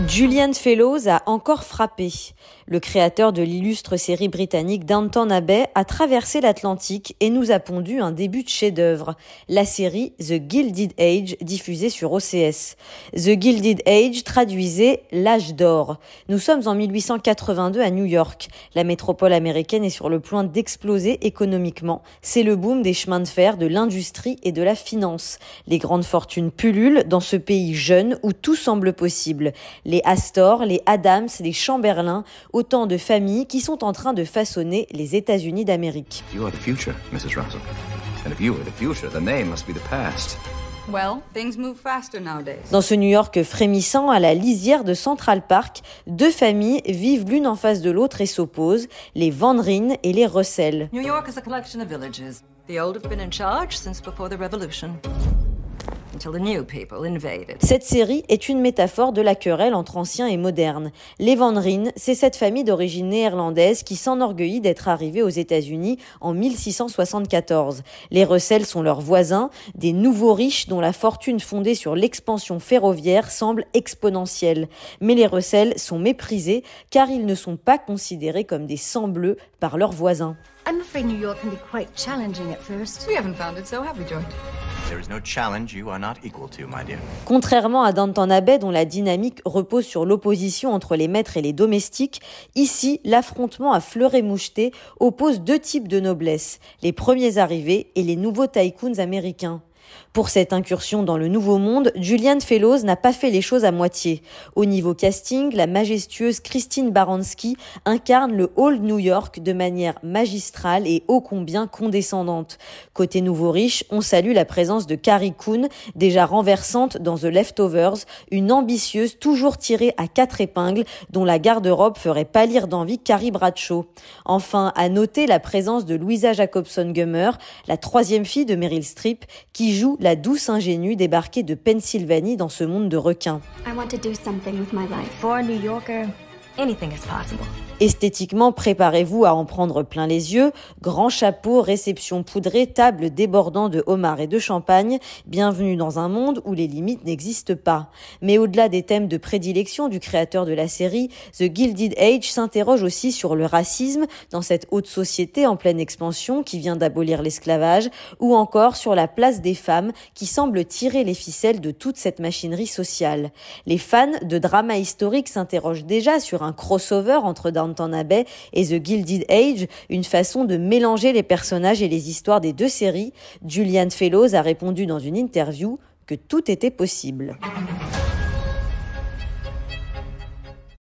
Julian Fellows a encore frappé. Le créateur de l'illustre série britannique Downton Abbey a traversé l'Atlantique et nous a pondu un début de chef-d'œuvre, la série The Gilded Age diffusée sur OCS. The Gilded Age traduisait l'âge d'or. Nous sommes en 1882 à New York. La métropole américaine est sur le point d'exploser économiquement. C'est le boom des chemins de fer, de l'industrie et de la finance. Les grandes fortunes pullulent dans ce pays jeune où tout semble possible les Astor, les Adams, les Chamberlain, autant de familles qui sont en train de façonner les États-Unis d'Amérique. Dans ce New York frémissant, à la lisière de Central Park, deux familles vivent l'une en face de l'autre et s'opposent, les Van Ryn et les Russell. New York is a collection of villages. The old have been in charge since before the revolution. Cette série est une métaphore de la querelle entre anciens et modernes. Les Van Ryn, c'est cette famille d'origine néerlandaise qui s'enorgueillit d'être arrivée aux États-Unis en 1674. Les Russell sont leurs voisins, des nouveaux riches dont la fortune fondée sur l'expansion ferroviaire semble exponentielle. Mais les Russell sont méprisés car ils ne sont pas considérés comme des sangs-bleus par leurs voisins. I'm afraid New York can be quite challenging at first. We haven't found it so, have we, George? Contrairement à Danton Abbey, dont la dynamique repose sur l'opposition entre les maîtres et les domestiques, ici, l'affrontement à fleuret moucheté oppose deux types de noblesse, les premiers arrivés et les nouveaux tycoons américains. Pour cette incursion dans le nouveau monde, Julian Fellows n'a pas fait les choses à moitié. Au niveau casting, la majestueuse Christine Baranski incarne le Old New York de manière magistrale et ô combien condescendante. Côté nouveau riche, on salue la présence de Carrie Coon, déjà renversante dans The Leftovers, une ambitieuse toujours tirée à quatre épingles dont la garde-robe ferait pâlir d'envie Carrie Bradshaw. Enfin, à noter la présence de Louisa Jacobson-Gummer, la troisième fille de Meryl Streep, qui joue la douce ingénue débarquée de Pennsylvanie dans ce monde de requins. Esthétiquement, préparez-vous à en prendre plein les yeux. Grand chapeau, réception poudrée, table débordant de homards et de champagne. Bienvenue dans un monde où les limites n'existent pas. Mais au-delà des thèmes de prédilection du créateur de la série, The Gilded Age s'interroge aussi sur le racisme dans cette haute société en pleine expansion qui vient d'abolir l'esclavage ou encore sur la place des femmes qui semble tirer les ficelles de toute cette machinerie sociale. Les fans de drama historique s'interrogent déjà sur un crossover entre Et The Gilded Age, une façon de mélanger les personnages et les histoires des deux séries, Julian Fellows a répondu dans une interview que tout était possible.